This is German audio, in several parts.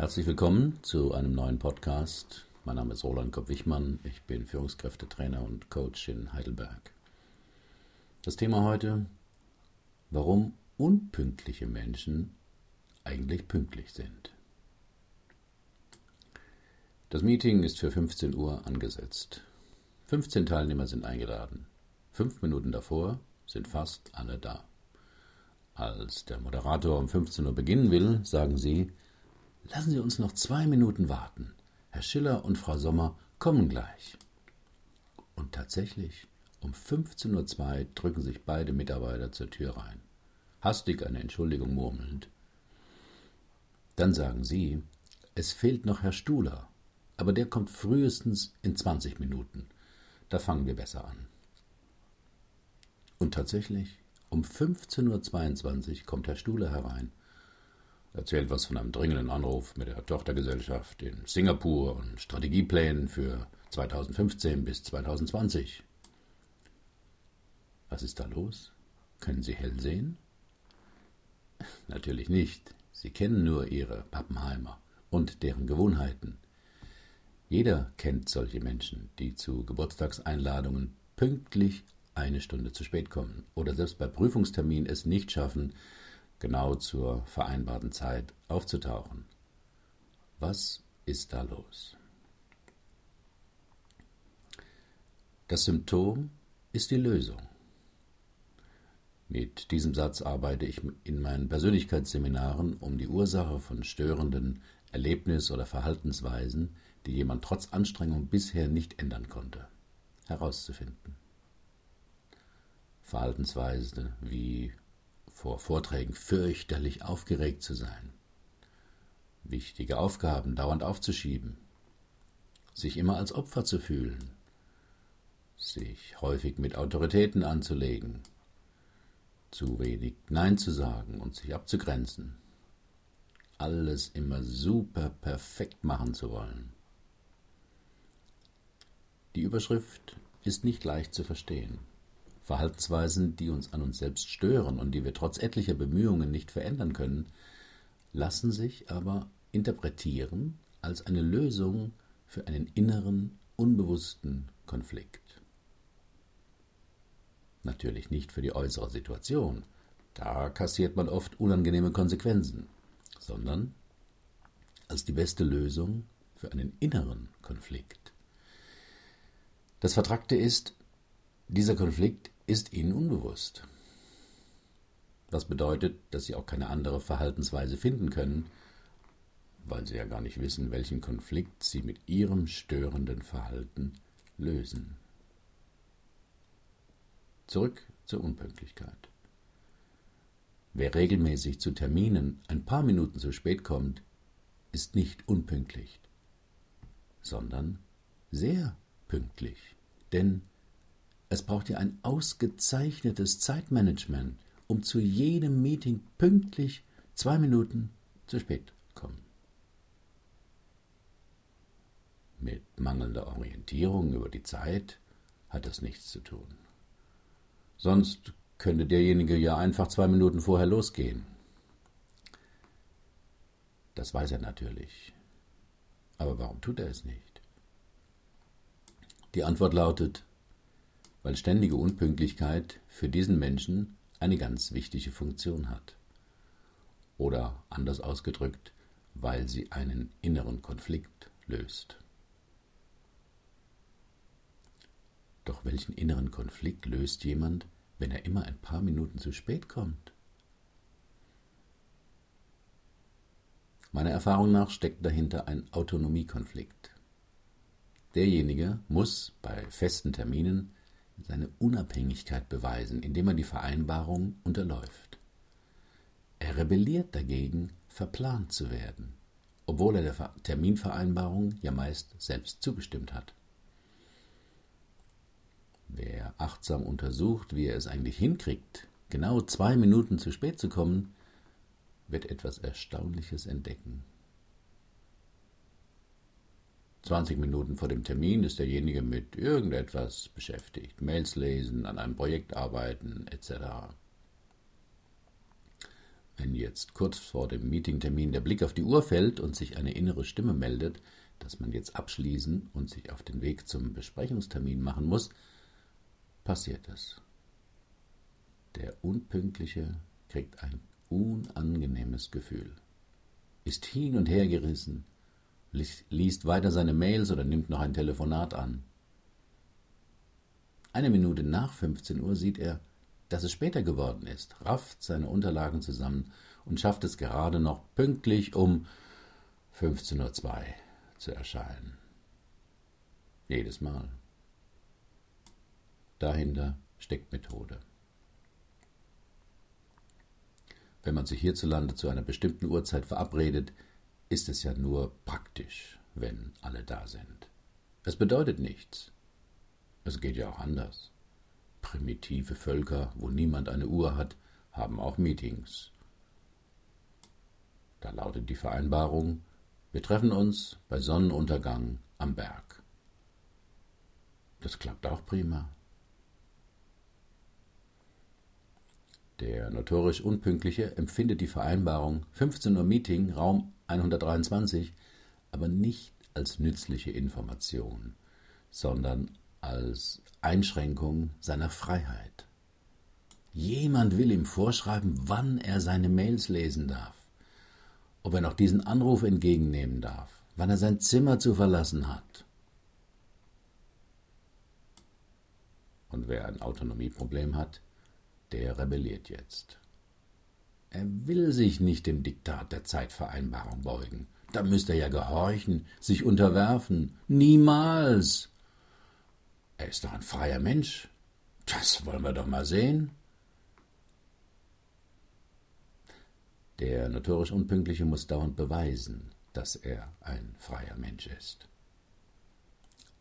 Herzlich willkommen zu einem neuen Podcast. Mein Name ist Roland Kopp-Wichmann. Ich bin Führungskräftetrainer und Coach in Heidelberg. Das Thema heute: Warum unpünktliche Menschen eigentlich pünktlich sind. Das Meeting ist für 15 Uhr angesetzt. 15 Teilnehmer sind eingeladen. Fünf Minuten davor sind fast alle da. Als der Moderator um 15 Uhr beginnen will, sagen sie, lassen Sie uns noch zwei Minuten warten. Herr Schiller und Frau Sommer kommen gleich. Und tatsächlich, um 15.02 Uhr drücken sich beide Mitarbeiter zur Tür rein. Hastig eine Entschuldigung murmelnd. Dann sagen sie, es fehlt noch Herr Stuhler, aber der kommt frühestens in 20 Minuten. Da fangen wir besser an. Und tatsächlich, um 15.22 Uhr kommt Herr Stuhler herein, erzählt was von einem dringenden Anruf mit der Tochtergesellschaft in Singapur und Strategieplänen für 2015 bis 2020. Was ist da los? Können Sie hell sehen? Natürlich nicht. Sie kennen nur Ihre Pappenheimer und deren Gewohnheiten. Jeder kennt solche Menschen, die zu Geburtstagseinladungen pünktlich eine Stunde zu spät kommen oder selbst bei Prüfungstermin es nicht schaffen, genau zur vereinbarten Zeit aufzutauchen. Was ist da los? Das Symptom ist die Lösung. Mit diesem Satz arbeite ich in meinen Persönlichkeitsseminaren, um die Ursache von störenden Erlebnis- oder Verhaltensweisen, die jemand trotz Anstrengung bisher nicht ändern konnte, herauszufinden. Verhaltensweise wie vor Vorträgen fürchterlich aufgeregt zu sein, wichtige Aufgaben dauernd aufzuschieben, sich immer als Opfer zu fühlen, sich häufig mit Autoritäten anzulegen, zu wenig Nein zu sagen und sich abzugrenzen, alles immer super perfekt machen zu wollen. Die Überschrift ist nicht leicht zu verstehen. Verhaltensweisen, die uns an uns selbst stören und die wir trotz etlicher Bemühungen nicht verändern können, lassen sich aber interpretieren als eine Lösung für einen inneren, unbewussten Konflikt. Natürlich nicht für die äußere Situation, da kassiert man oft unangenehme Konsequenzen, sondern als die beste Lösung für einen inneren Konflikt. Das Vertragte ist, dieser Konflikt ist ihnen unbewusst. Was bedeutet, dass sie auch keine andere Verhaltensweise finden können, weil sie ja gar nicht wissen, welchen Konflikt sie mit ihrem störenden Verhalten lösen. Zurück zur Unpünktlichkeit. Wer regelmäßig zu Terminen ein paar Minuten zu spät kommt, ist nicht unpünktlich, sondern sehr pünktlich. Denn es braucht ja ein ausgezeichnetes Zeitmanagement, um zu jedem Meeting pünktlich zwei Minuten zu spät kommen. Mit mangelnder Orientierung über die Zeit hat das nichts zu tun. Sonst könnte derjenige ja einfach zwei Minuten vorher losgehen. Das weiß er natürlich. Aber warum tut er es nicht? Die Antwort lautet, weil ständige Unpünktlichkeit für diesen Menschen eine ganz wichtige Funktion hat. Oder anders ausgedrückt, weil sie einen inneren Konflikt löst. Doch welchen inneren Konflikt löst jemand, wenn er immer ein paar Minuten zu spät kommt? Meiner Erfahrung nach steckt dahinter ein Autonomiekonflikt. Derjenige muss bei festen Terminen seine Unabhängigkeit beweisen, indem er die Vereinbarung unterläuft. Er rebelliert dagegen, verplant zu werden, obwohl er der Terminvereinbarung ja meist selbst zugestimmt hat. Wer achtsam untersucht, wie er es eigentlich hinkriegt, genau zwei Minuten zu spät zu kommen, wird etwas Erstaunliches entdecken. 20 Minuten vor dem Termin ist derjenige mit irgendetwas beschäftigt, Mails lesen, an einem Projekt arbeiten etc. Wenn jetzt kurz vor dem Meetingtermin der Blick auf die Uhr fällt und sich eine innere Stimme meldet, dass man jetzt abschließen und sich auf den Weg zum Besprechungstermin machen muss, passiert es. Der Unpünktliche kriegt ein unangenehmes Gefühl, ist hin und her gerissen, liest weiter seine Mails oder nimmt noch ein Telefonat an. Eine Minute nach 15 Uhr sieht er, dass es später geworden ist, rafft seine Unterlagen zusammen und schafft es gerade noch pünktlich um 15.02 Uhr zu erscheinen. Jedes Mal. Dahinter steckt Methode. Wenn man sich hierzulande zu einer bestimmten Uhrzeit verabredet, ist es ja nur praktisch, wenn alle da sind. Es bedeutet nichts. Es geht ja auch anders. Primitive Völker, wo niemand eine Uhr hat, haben auch Meetings. Da lautet die Vereinbarung, wir treffen uns bei Sonnenuntergang am Berg. Das klappt auch prima. Der notorisch Unpünktliche empfindet die Vereinbarung 15 Uhr Meeting, Raum 123, aber nicht als nützliche Information, sondern als Einschränkung seiner Freiheit. Jemand will ihm vorschreiben, wann er seine Mails lesen darf, ob er noch diesen Anruf entgegennehmen darf, wann er sein Zimmer zu verlassen hat. Und wer ein Autonomieproblem hat, der rebelliert jetzt. Will sich nicht dem Diktat der Zeitvereinbarung beugen. Da müsste er ja gehorchen, sich unterwerfen. Niemals. Er ist doch ein freier Mensch. Das wollen wir doch mal sehen. Der notorisch Unpünktliche muss dauernd beweisen, dass er ein freier Mensch ist.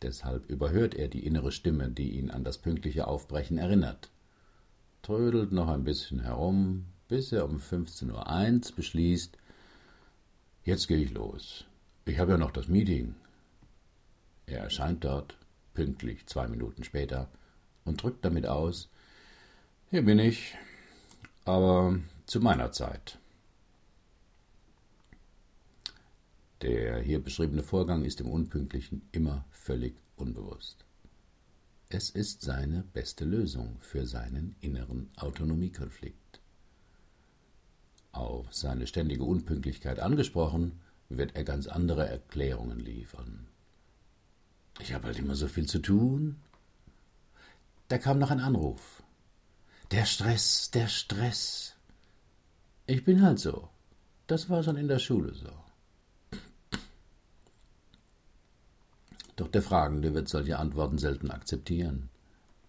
Deshalb überhört er die innere Stimme, die ihn an das pünktliche Aufbrechen erinnert, trödelt noch ein bisschen herum, bis er um 15.01 Uhr beschließt, jetzt gehe ich los. Ich habe ja noch das Meeting. Er erscheint dort, pünktlich zwei Minuten später, und drückt damit aus, hier bin ich, aber zu meiner Zeit. Der hier beschriebene Vorgang ist dem Unpünktlichen immer völlig unbewusst. Es ist seine beste Lösung für seinen inneren Autonomiekonflikt. Auf seine ständige Unpünktlichkeit angesprochen, wird er ganz andere Erklärungen liefern. Ich habe halt immer so viel zu tun. Da kam noch ein Anruf. Der Stress, der Stress. Ich bin halt so. Das war schon in der Schule so. Doch der Fragende wird solche Antworten selten akzeptieren.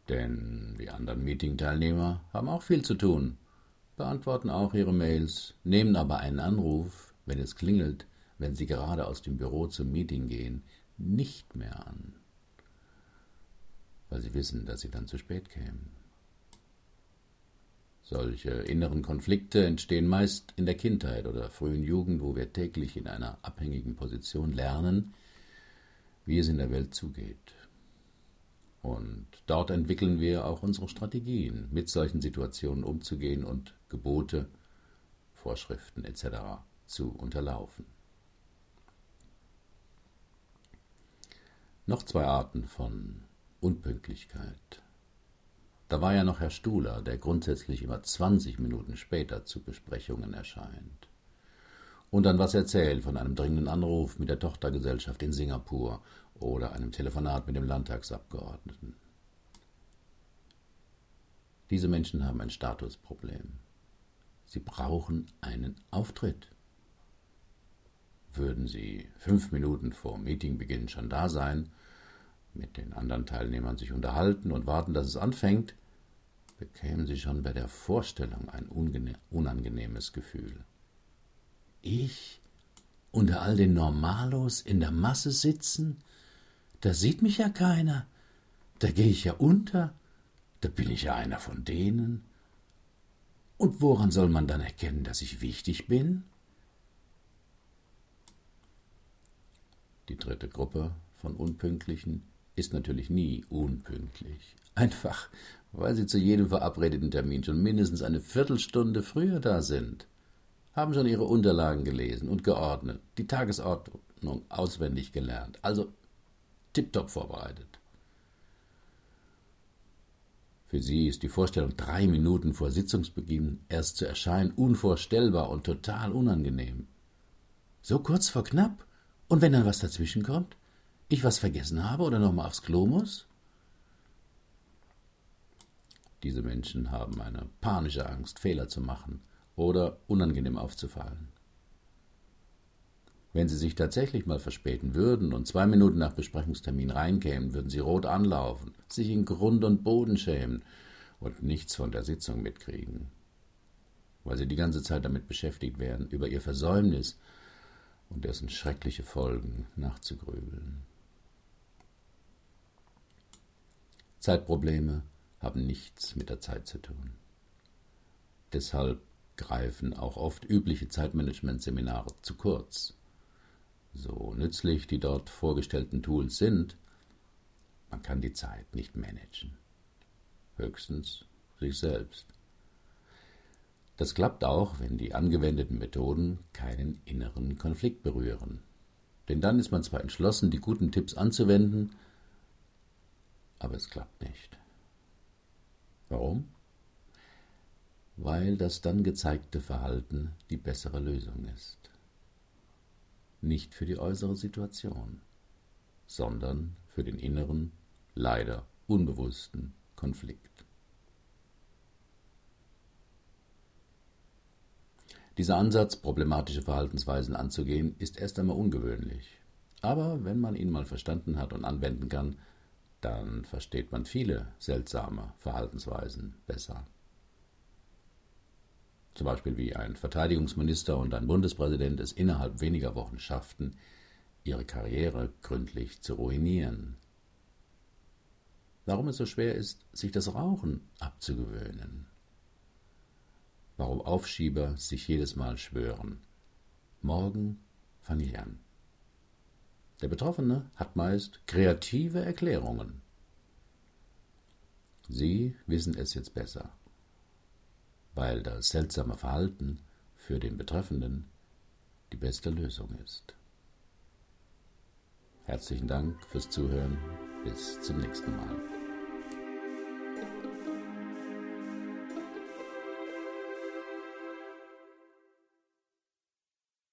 Denn die anderen Meetingteilnehmer haben auch viel zu tun, beantworten auch ihre Mails, nehmen aber einen Anruf, wenn es klingelt, wenn sie gerade aus dem Büro zum Meeting gehen, nicht mehr an, weil sie wissen, dass sie dann zu spät kämen. Solche inneren Konflikte entstehen meist in der Kindheit oder frühen Jugend, wo wir täglich in einer abhängigen Position lernen, wie es in der Welt zugeht. Und dort entwickeln wir auch unsere Strategien, mit solchen Situationen umzugehen und Gebote, Vorschriften etc. zu unterlaufen. Noch zwei Arten von Unpünktlichkeit. Da war ja noch Herr Stuhler, der grundsätzlich immer 20 Minuten später zu Besprechungen erscheint und dann was erzählt von einem dringenden Anruf mit der Tochtergesellschaft in Singapur oder einem Telefonat mit dem Landtagsabgeordneten. Diese Menschen haben ein Statusproblem. Sie brauchen einen Auftritt. Würden sie fünf Minuten vor Meetingbeginn schon da sein, mit den anderen Teilnehmern sich unterhalten und warten, dass es anfängt, bekämen sie schon bei der Vorstellung ein unangenehmes Gefühl. Ich unter all den Normalos in der Masse sitzen? Da sieht mich ja keiner. Da gehe ich ja unter. Da bin ich ja einer von denen. Und woran soll man dann erkennen, dass ich wichtig bin? Die dritte Gruppe von Unpünktlichen ist natürlich nie unpünktlich. Einfach, weil sie zu jedem verabredeten Termin schon mindestens eine Viertelstunde früher da sind. Haben schon ihre Unterlagen gelesen und geordnet, die Tagesordnung auswendig gelernt, also tiptop vorbereitet. Für sie ist die Vorstellung, drei Minuten vor Sitzungsbeginn erst zu erscheinen, unvorstellbar und total unangenehm. So kurz vor knapp? Und wenn dann was dazwischen kommt? Ich was vergessen habe oder nochmal aufs Klo muss? Diese Menschen haben eine panische Angst, Fehler zu machen oder unangenehm aufzufallen. Wenn sie sich tatsächlich mal verspäten würden und zwei Minuten nach Besprechungstermin reinkämen, würden sie rot anlaufen, sich in Grund und Boden schämen und nichts von der Sitzung mitkriegen, weil sie die ganze Zeit damit beschäftigt wären, über ihr Versäumnis und dessen schreckliche Folgen nachzugrübeln. Zeitprobleme haben nichts mit der Zeit zu tun. Deshalb greifen auch oft übliche Zeitmanagement-Seminare zu kurz. So nützlich die dort vorgestellten Tools sind, man kann die Zeit nicht managen. Höchstens sich selbst. Das klappt auch, wenn die angewendeten Methoden keinen inneren Konflikt berühren. Denn dann ist man zwar entschlossen, die guten Tipps anzuwenden, aber es klappt nicht. Warum? Weil das dann gezeigte Verhalten die bessere Lösung ist. Nicht für die äußere Situation, sondern für den inneren, leider unbewussten Konflikt. Dieser Ansatz, problematische Verhaltensweisen anzugehen, ist erst einmal ungewöhnlich. Aber wenn man ihn mal verstanden hat und anwenden kann, dann versteht man viele seltsame Verhaltensweisen besser. Zum Beispiel wie ein Verteidigungsminister und ein Bundespräsident es innerhalb weniger Wochen schafften, ihre Karriere gründlich zu ruinieren. Warum es so schwer ist, sich das Rauchen abzugewöhnen. Warum Aufschieber sich jedes Mal schwören. Morgen fange ich an. Der Betroffene hat meist kreative Erklärungen. Sie wissen es jetzt besser, weil das seltsame Verhalten für den Betreffenden die beste Lösung ist. Herzlichen Dank fürs Zuhören. Bis zum nächsten Mal.